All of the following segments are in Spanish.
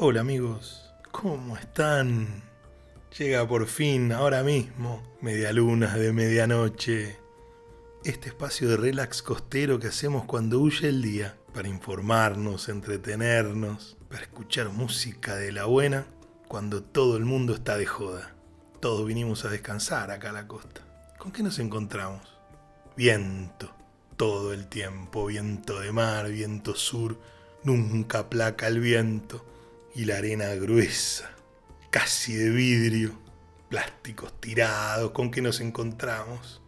Hola amigos, ¿cómo están? Llega por fin, ahora mismo, Medialunas de Medianoche. Este espacio de relax costero que hacemos cuando huye el día, para informarnos, entretenernos, para escuchar música de la buena, cuando todo el mundo está de joda. Todos vinimos a descansar acá a la costa. ¿Con qué nos encontramos? Viento, todo el tiempo, viento de mar, viento sur, nunca placa el viento y la arena gruesa, casi de vidrio, plásticos tirados, ¿con qué nos encontramos?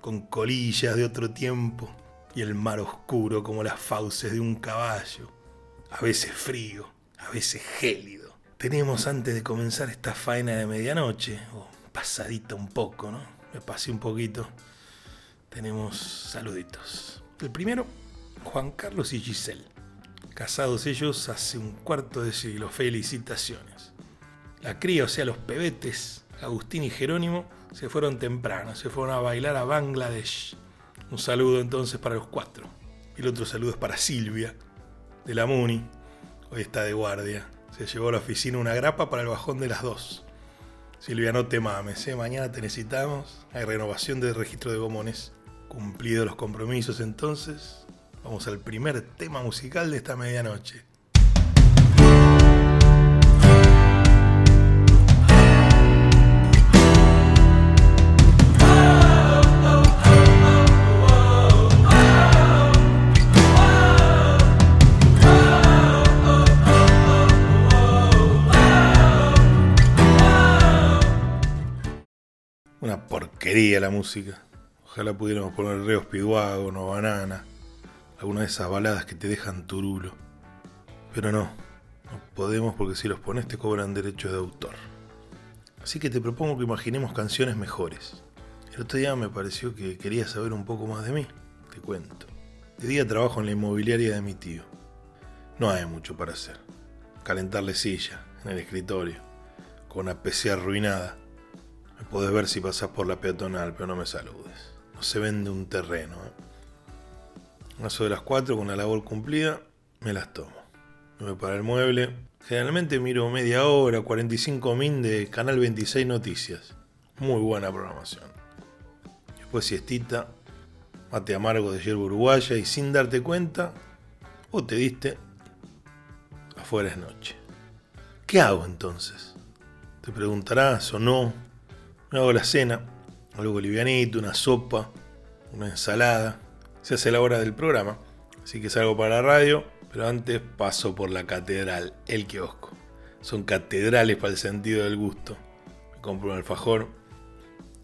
Con colillas de otro tiempo y el mar oscuro como las fauces de un caballo, a veces frío, a veces gélido. Tenemos antes de comenzar esta faena de medianoche, o pasadita un poco, ¿no? Me pasé un poquito. Tenemos saluditos. El primero, Juan Carlos y Giselle. Casados ellos hace un cuarto de siglo. Felicitaciones. La cría, o sea, los pebetes, Agustín y Jerónimo, se fueron temprano, se fueron a bailar a Bangladesh. Un saludo entonces para los cuatro. Y el otro saludo es para Silvia, de la Muni. Hoy está de guardia. Se llevó a la oficina una grapa para el bajón de las dos. Silvia, no te mames, ¿eh? mañana te necesitamos. Hay renovación del registro de gomones. Cumplidos los compromisos entonces, Vamos al primer tema musical de esta medianoche. Una porquería la música. Ojalá pudiéramos poner Reos Piduago, no Banana alguna de esas baladas que te dejan turulo. Pero no, no podemos porque si los pones te cobran derechos de autor. Así que te propongo que imaginemos canciones mejores. El otro día me pareció que quería saber un poco más de mí. Te cuento. De día trabajo en la inmobiliaria de mi tío. No hay mucho para hacer. Calentarle silla en el escritorio, con una PC arruinada. Me podés ver si pasás por la peatonal, pero no me saludes. No se vende un terreno. ¿eh? Mazo de las 4 con la labor cumplida, me las tomo. Me voy para el mueble. Generalmente miro media hora, 45 min de Canal 26 Noticias. Muy buena programación. Después siestita, mate amargo de hierba uruguaya y sin darte cuenta, o te diste, afuera es noche. ¿Qué hago entonces? Te preguntarás o no. Me hago la cena, algo livianito, una sopa, una ensalada se hace la hora del programa, así que salgo para la radio, pero antes paso por la catedral, el kiosco. Son catedrales para el sentido del gusto. Me compro un alfajor.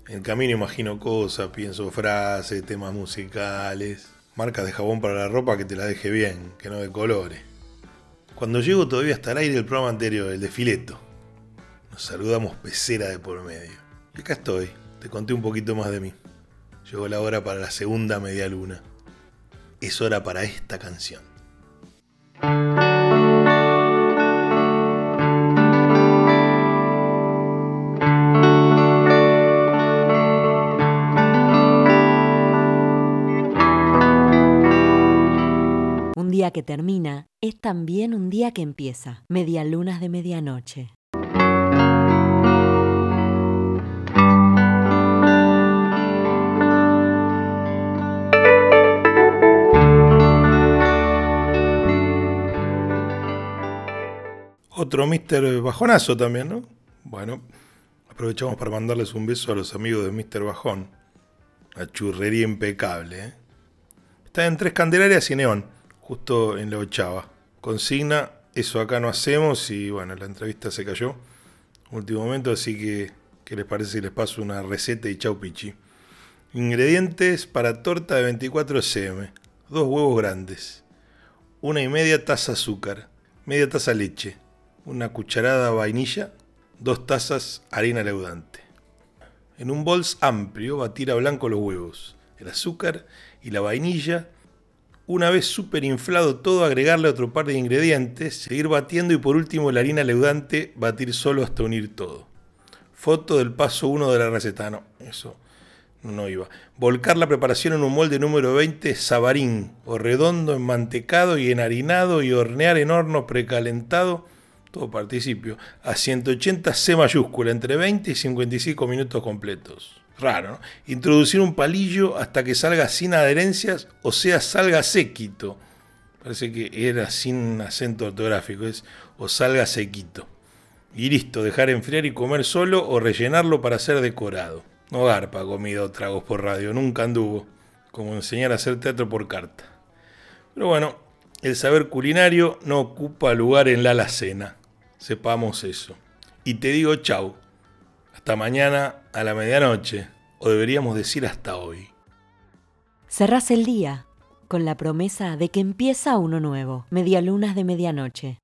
En el camino imagino cosas, pienso frases, temas musicales, marcas de jabón para la ropa que te la deje bien, que no de colores. Cuando llego todavía está al aire el programa anterior, el de Fileto. Nos saludamos pecera de por medio. Y acá estoy, te conté un poquito más de mí. Llegó la hora para la segunda media luna es hora para esta canción. Un día que termina es también un día que empieza. Medialunas de medianoche. Otro Mr. Bajonazo también, ¿no? Bueno, aprovechamos para mandarles un beso a los amigos de Mr. Bajón. La churrería impecable, ¿eh? Está en Tres Candelarias y Neón, justo en la ochava. Consigna, eso acá no hacemos y bueno, la entrevista se cayó. Último momento, así que, ¿qué les parece si les paso una receta y chau pichi? Ingredientes para torta de 24 cm. Dos huevos grandes. Una y media taza azúcar. Media taza leche una cucharada vainilla, dos tazas harina leudante. En un bols amplio batir a blanco los huevos, el azúcar y la vainilla. Una vez súper inflado todo, agregarle otro par de ingredientes, seguir batiendo y por último la harina leudante, batir solo hasta unir todo. Foto del paso 1 de la receta. No, eso no iba. Volcar la preparación en un molde número 20 sabarín o redondo, enmantecado y enharinado y hornear en horno precalentado todo participio, a 180 C mayúscula, entre 20 y 55 minutos completos. Raro, ¿no? Introducir un palillo hasta que salga sin adherencias, o sea, salga sequito. Parece que era sin acento ortográfico, es o salga sequito. Y listo, dejar enfriar y comer solo o rellenarlo para ser decorado. No garpa comida o tragos por radio, nunca anduvo. Como enseñar a hacer teatro por carta. Pero bueno, el saber culinario no ocupa lugar en la alacena. Sepamos eso. Y te digo chau. Hasta mañana a la medianoche. O deberíamos decir hasta hoy. Cerrás el día con la promesa de que empieza uno nuevo. Medialunas de medianoche.